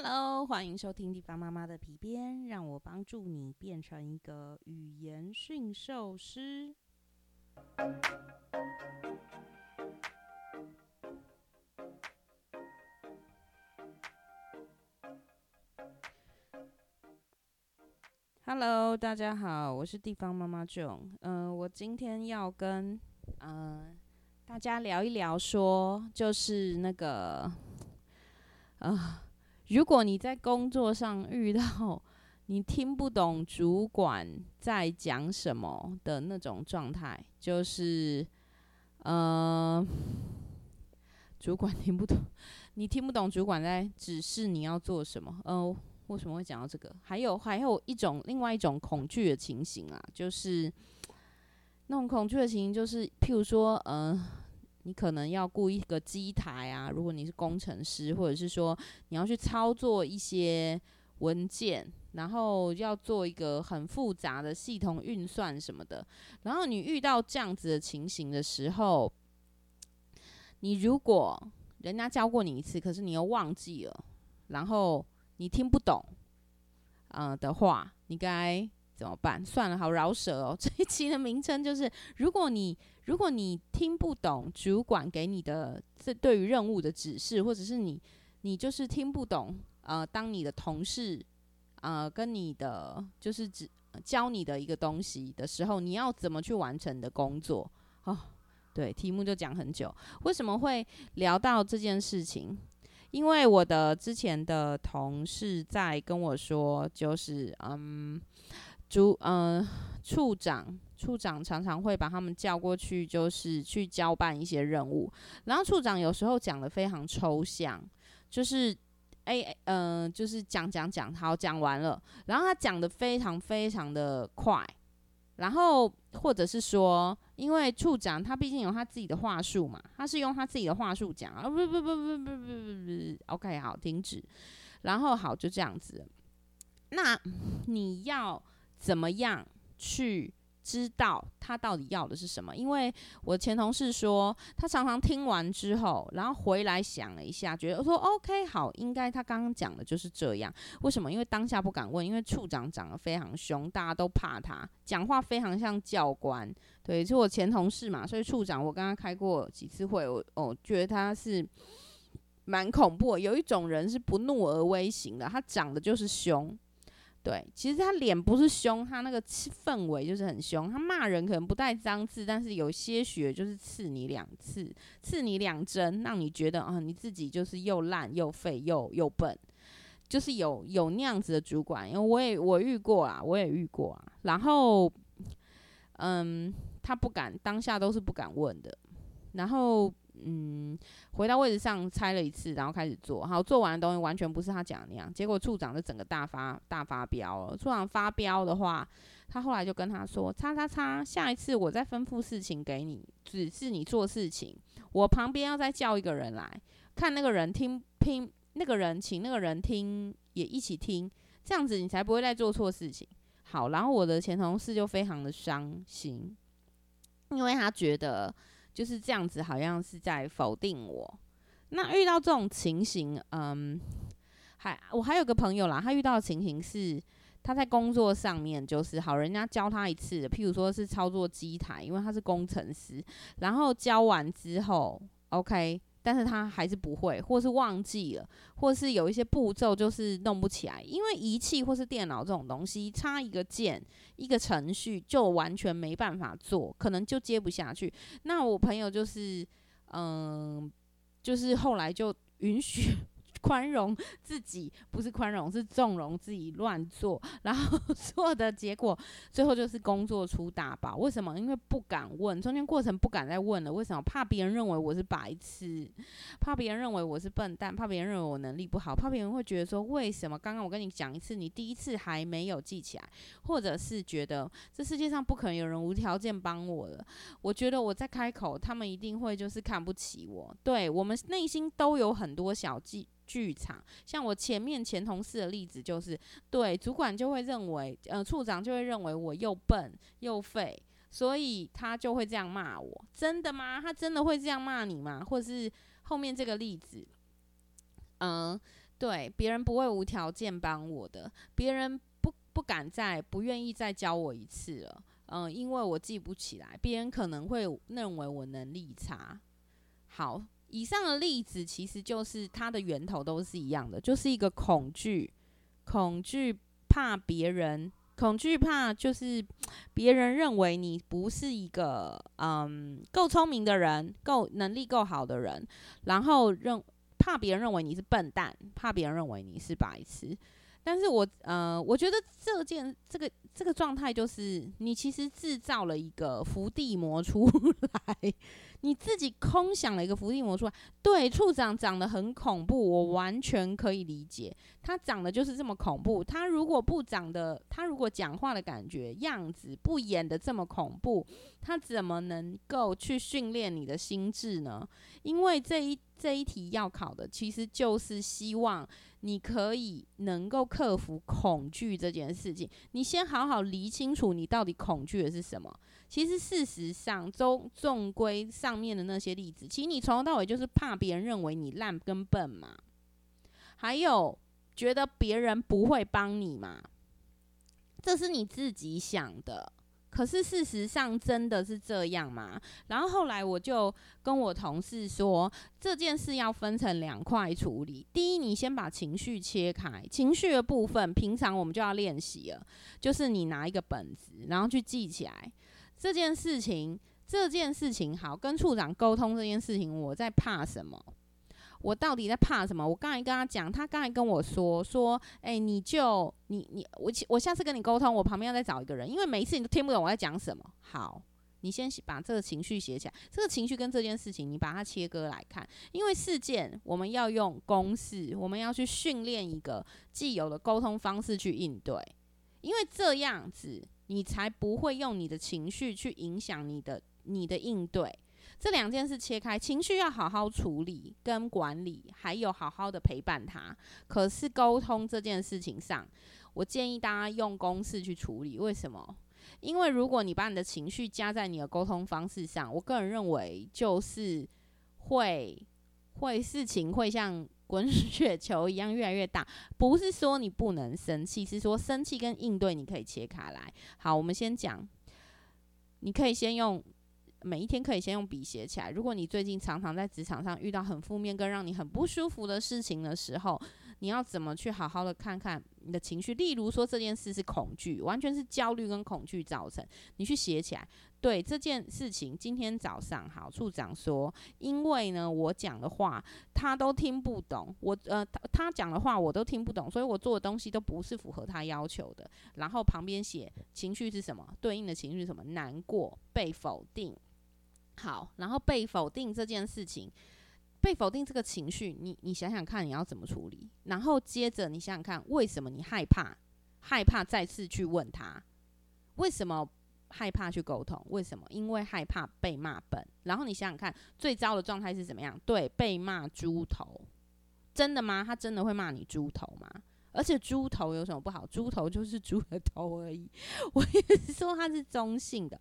Hello，欢迎收听地方妈妈的皮鞭，让我帮助你变成一个语言驯兽师。Hello，大家好，我是地方妈妈 Joan。嗯，我今天要跟嗯大家聊一聊，说就是那个啊。如果你在工作上遇到你听不懂主管在讲什么的那种状态，就是，呃，主管听不懂，你听不懂主管在指示你要做什么。呃，为什么会讲到这个？还有还有一种另外一种恐惧的情形啊，就是那种恐惧的情形，就是譬如说，呃。你可能要雇一个机台啊，如果你是工程师，或者是说你要去操作一些文件，然后要做一个很复杂的系统运算什么的，然后你遇到这样子的情形的时候，你如果人家教过你一次，可是你又忘记了，然后你听不懂，呃的话，你该。怎么办？算了，好饶舌哦。这一期的名称就是：如果你如果你听不懂主管给你的这对于任务的指示，或者是你你就是听不懂呃，当你的同事呃跟你的就是指教你的一个东西的时候，你要怎么去完成你的工作？哦，对，题目就讲很久。为什么会聊到这件事情？因为我的之前的同事在跟我说，就是嗯。主嗯，处长处长常常会把他们叫过去，就是去交办一些任务。然后处长有时候讲的非常抽象，就是哎嗯，就是讲讲讲，好讲完了。然后他讲的非常非常的快，然后或者是说，因为处长他毕竟有他自己的话术嘛，他是用他自己的话术讲啊，不不不不不不不不，OK，好，停止。然后好，就这样子。那你要。怎么样去知道他到底要的是什么？因为我前同事说，他常常听完之后，然后回来想了一下，觉得说 OK 好，应该他刚刚讲的就是这样。为什么？因为当下不敢问，因为处长长得非常凶，大家都怕他，讲话非常像教官。对，就我前同事嘛，所以处长我跟他开过几次会，我哦觉得他是蛮恐怖。有一种人是不怒而威型的，他长得就是凶。对，其实他脸不是凶，他那个氛围就是很凶。他骂人可能不带脏字，但是有些血就是刺你两次，刺你两针，让你觉得啊，你自己就是又烂又废又又笨，就是有有那样子的主管。因为我也我遇过啊，我也遇过啊。然后，嗯，他不敢，当下都是不敢问的。然后。嗯，回到位置上猜了一次，然后开始做好，做完的东西完全不是他讲的那样。结果处长就整个大发大发飙了。处长发飙的话，他后来就跟他说：“叉叉叉，下一次我再吩咐事情给你，指示你做事情，我旁边要再叫一个人来看，那个人听听，那个人请那个人听也一起听，这样子你才不会再做错事情。”好，然后我的前同事就非常的伤心，因为他觉得。就是这样子，好像是在否定我。那遇到这种情形，嗯，还我还有个朋友啦，他遇到的情形是他在工作上面，就是好人家教他一次，譬如说是操作机台，因为他是工程师，然后教完之后，OK。但是他还是不会，或是忘记了，或是有一些步骤就是弄不起来，因为仪器或是电脑这种东西，插一个键、一个程序就完全没办法做，可能就接不下去。那我朋友就是，嗯，就是后来就允许。宽容自己不是宽容，是纵容自己乱做，然后做的结果最后就是工作出大包。为什么？因为不敢问，中间过程不敢再问了。为什么？怕别人认为我是白痴，怕别人认为我是笨蛋，怕别人认为我能力不好，怕别人会觉得说为什么刚刚我跟你讲一次，你第一次还没有记起来，或者是觉得这世界上不可能有人无条件帮我了。我觉得我在开口，他们一定会就是看不起我。对我们内心都有很多小计。剧场，像我前面前同事的例子，就是对主管就会认为，呃，处长就会认为我又笨又废，所以他就会这样骂我。真的吗？他真的会这样骂你吗？或者是后面这个例子，嗯，对，别人不会无条件帮我的，别人不不敢再不愿意再教我一次了。嗯，因为我记不起来，别人可能会认为我能力差。好，以上的例子其实就是它的源头都是一样的，就是一个恐惧，恐惧怕别人，恐惧怕就是别人认为你不是一个嗯够聪明的人，够能力够好的人，然后认怕别人认为你是笨蛋，怕别人认为你是白痴。但是我呃，我觉得这件这个这个状态就是你其实制造了一个伏地魔出 来，你自己空想了一个伏地魔出来。对，处长长得很恐怖，我完全可以理解，他长得就是这么恐怖。他如果不长得，他如果讲话的感觉样子不演的这么恐怖，他怎么能够去训练你的心智呢？因为这一这一题要考的，其实就是希望。你可以能够克服恐惧这件事情，你先好好理清楚你到底恐惧的是什么。其实事实上，中纵归上面的那些例子，其实你从头到尾就是怕别人认为你烂跟笨嘛，还有觉得别人不会帮你嘛，这是你自己想的。可是事实上真的是这样吗？然后后来我就跟我同事说，这件事要分成两块处理。第一，你先把情绪切开，情绪的部分平常我们就要练习了，就是你拿一个本子，然后去记起来这件事情。这件事情好，跟处长沟通这件事情，我在怕什么？我到底在怕什么？我刚才跟他讲，他刚才跟我说说，哎，你就你你我我下次跟你沟通，我旁边要再找一个人，因为每一次你都听不懂我在讲什么。好，你先把这个情绪写起来，这个情绪跟这件事情，你把它切割来看。因为事件我们要用公式，我们要去训练一个既有的沟通方式去应对，因为这样子你才不会用你的情绪去影响你的你的应对。这两件事切开，情绪要好好处理跟管理，还有好好的陪伴他。可是沟通这件事情上，我建议大家用公式去处理。为什么？因为如果你把你的情绪加在你的沟通方式上，我个人认为就是会会事情会像滚雪球一样越来越大。不是说你不能生气，是说生气跟应对你可以切开来。好，我们先讲，你可以先用。每一天可以先用笔写起来。如果你最近常常在职场上遇到很负面跟让你很不舒服的事情的时候，你要怎么去好好的看看你的情绪？例如说这件事是恐惧，完全是焦虑跟恐惧造成，你去写起来。对这件事情，今天早上好，处长说，因为呢我讲的话他都听不懂，我呃他他讲的话我都听不懂，所以我做的东西都不是符合他要求的。然后旁边写情绪是什么？对应的情绪是什么？难过、被否定。好，然后被否定这件事情，被否定这个情绪，你你想想看你要怎么处理？然后接着你想想看，为什么你害怕？害怕再次去问他，为什么害怕去沟通？为什么？因为害怕被骂笨。然后你想想看，最糟的状态是怎么样？对，被骂猪头，真的吗？他真的会骂你猪头吗？而且猪头有什么不好？猪头就是猪的头而已。我也是说它是中性的。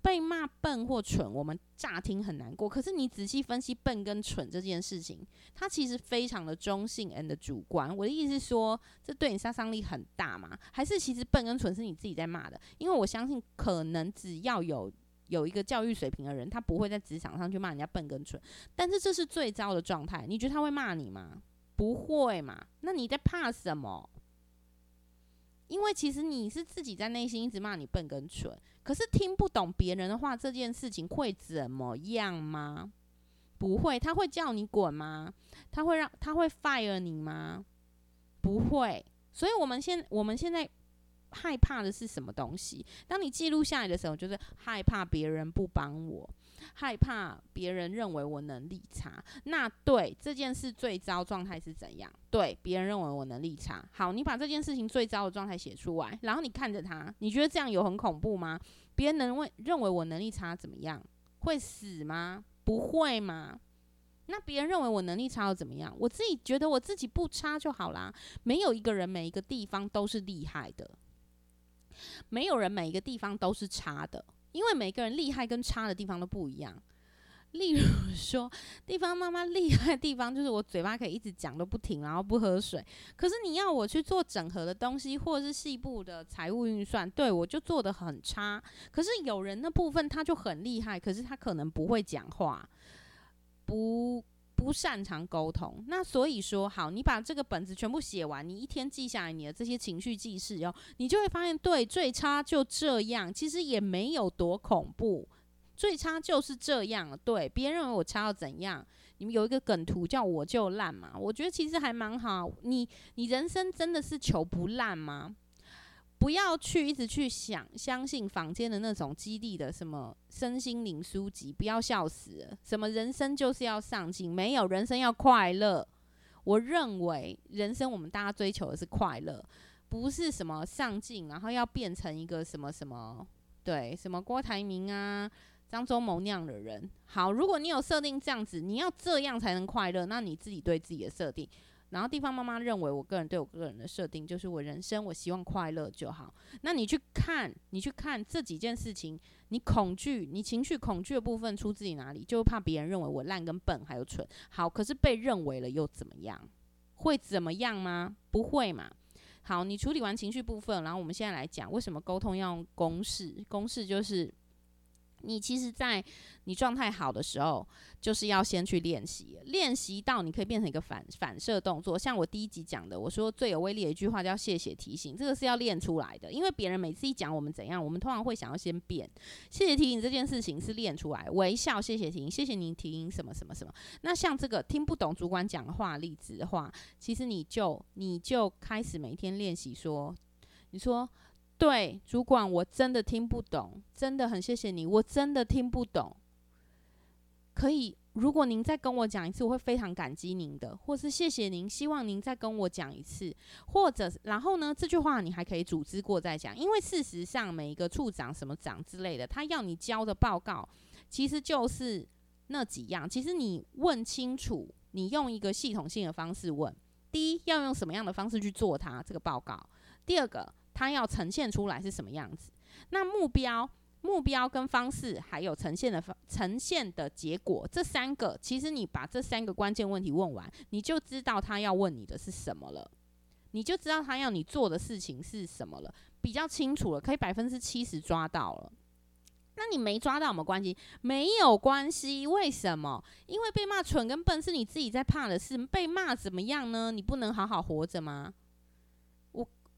被骂笨或蠢，我们乍听很难过。可是你仔细分析笨跟蠢这件事情，它其实非常的中性 and 主观。我的意思是说，这对你杀伤力很大吗？还是其实笨跟蠢是你自己在骂的？因为我相信，可能只要有有一个教育水平的人，他不会在职场上去骂人家笨跟蠢。但是这是最糟的状态。你觉得他会骂你吗？不会嘛？那你在怕什么？因为其实你是自己在内心一直骂你笨跟蠢，可是听不懂别人的话，这件事情会怎么样吗？不会，他会叫你滚吗？他会让他会 fire 你吗？不会。所以我们现我们现在害怕的是什么东西？当你记录下来的时候，就是害怕别人不帮我。害怕别人认为我能力差，那对这件事最糟状态是怎样？对别人认为我能力差。好，你把这件事情最糟的状态写出来，然后你看着他，你觉得这样有很恐怖吗？别人能为认为我能力差怎么样？会死吗？不会吗？那别人认为我能力差又怎么样？我自己觉得我自己不差就好啦。没有一个人每一个地方都是厉害的，没有人每一个地方都是差的。因为每个人厉害跟差的地方都不一样，例如说，地方妈妈厉害的地方就是我嘴巴可以一直讲都不停，然后不喝水。可是你要我去做整合的东西，或者是细部的财务运算，对我就做的很差。可是有人的部分他就很厉害，可是他可能不会讲话，不不擅长沟通。那所以说，好，你把这个本子全部写完，你一天记下来你的这些情绪记事哦，你就会发现，对，最差就这样，其实也没有多恐怖。最差就是这样，对，别人认为我差到怎样？你们有一个梗图叫我就烂嘛？我觉得其实还蛮好。你你人生真的是求不烂吗？不要去一直去想相信坊间的那种激励的什么身心灵书籍，不要笑死了。什么人生就是要上进，没有人生要快乐。我认为人生我们大家追求的是快乐，不是什么上进，然后要变成一个什么什么对什么郭台铭啊。张忠谋那样的人，好，如果你有设定这样子，你要这样才能快乐，那你自己对自己的设定。然后地方妈妈认为，我个人对我个人的设定就是我人生我希望快乐就好。那你去看，你去看这几件事情，你恐惧，你情绪恐惧的部分出自于哪里？就怕别人认为我烂跟笨还有蠢。好，可是被认为了又怎么样？会怎么样吗？不会嘛。好，你处理完情绪部分，然后我们现在来讲为什么沟通要用公式？公式就是。你其实，在你状态好的时候，就是要先去练习，练习到你可以变成一个反反射动作。像我第一集讲的，我说最有威力的一句话叫“谢谢提醒”，这个是要练出来的。因为别人每次一讲我们怎样，我们通常会想要先变。谢谢提醒这件事情是练出来，微笑，谢谢提醒，谢谢您提醒什么什么什么。那像这个听不懂主管讲话例子的话，其实你就你就开始每天练习说，你说。对，主管，我真的听不懂，真的很谢谢你，我真的听不懂。可以，如果您再跟我讲一次，我会非常感激您的，或是谢谢您，希望您再跟我讲一次，或者然后呢，这句话你还可以组织过再讲，因为事实上每一个处长、什么长之类的，他要你交的报告，其实就是那几样。其实你问清楚，你用一个系统性的方式问，第一要用什么样的方式去做它这个报告，第二个。它要呈现出来是什么样子？那目标、目标跟方式，还有呈现的方、呈现的结果，这三个，其实你把这三个关键问题问完，你就知道他要问你的是什么了，你就知道他要你做的事情是什么了，比较清楚了，可以百分之七十抓到了。那你没抓到没关系？没有关系，为什么？因为被骂蠢跟笨是你自己在怕的事，被骂怎么样呢？你不能好好活着吗？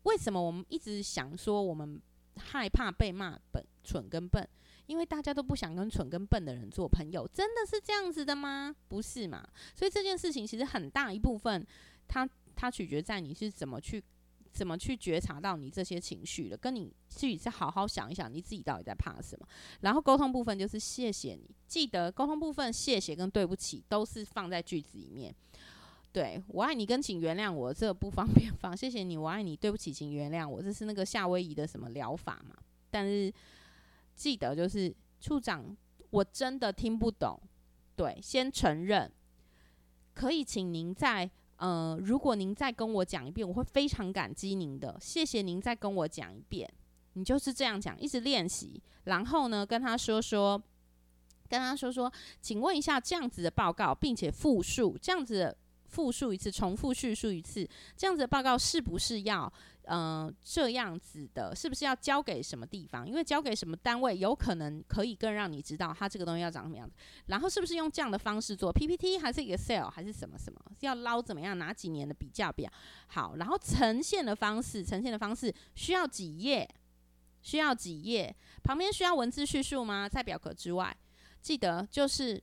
为什么我们一直想说我们害怕被骂笨、蠢跟笨？因为大家都不想跟蠢跟笨的人做朋友，真的是这样子的吗？不是嘛？所以这件事情其实很大一部分，它它取决在你是怎么去怎么去觉察到你这些情绪的，跟你自己再好好想一想，你自己到底在怕什么。然后沟通部分就是谢谢你，记得沟通部分谢谢跟对不起都是放在句子里面。对我爱你跟请原谅我，这个不方便放。谢谢你，我爱你，对不起，请原谅我。这是那个夏威夷的什么疗法嘛？但是记得就是处长，我真的听不懂。对，先承认。可以请您再呃，如果您再跟我讲一遍，我会非常感激您的。谢谢您再跟我讲一遍。你就是这样讲，一直练习。然后呢，跟他说说，跟他说说，请问一下这样子的报告，并且复述这样子。复述一次，重复叙述一次，这样子的报告是不是要，嗯，这样子的？是不是要交给什么地方？因为交给什么单位，有可能可以更让你知道它这个东西要长什么样子。然后是不是用这样的方式做 PPT，还是 Excel，还是什么什么？要捞怎么样？哪几年的比较表？好，然后呈现的方式，呈现的方式需要几页？需要几页？旁边需要文字叙述吗？在表格之外，记得就是。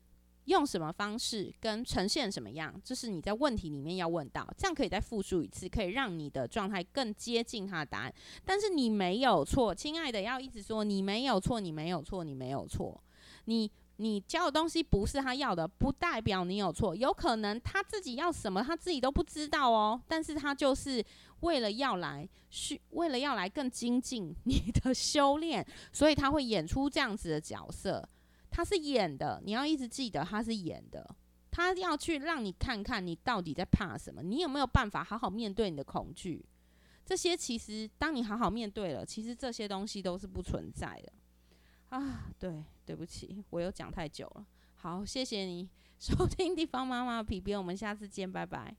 用什么方式跟呈现什么样，这是你在问题里面要问到，这样可以再复述一次，可以让你的状态更接近他的答案。但是你没有错，亲爱的，要一直说你没有错，你没有错，你没有错。你你教的东西不是他要的，不代表你有错。有可能他自己要什么，他自己都不知道哦。但是他就是为了要来是，为了要来更精进你的修炼，所以他会演出这样子的角色。他是演的，你要一直记得他是演的。他要去让你看看你到底在怕什么，你有没有办法好好面对你的恐惧？这些其实当你好好面对了，其实这些东西都是不存在的。啊，对，对不起，我又讲太久了。好，谢谢你 收听地方妈妈皮鞭，我们下次见，拜拜。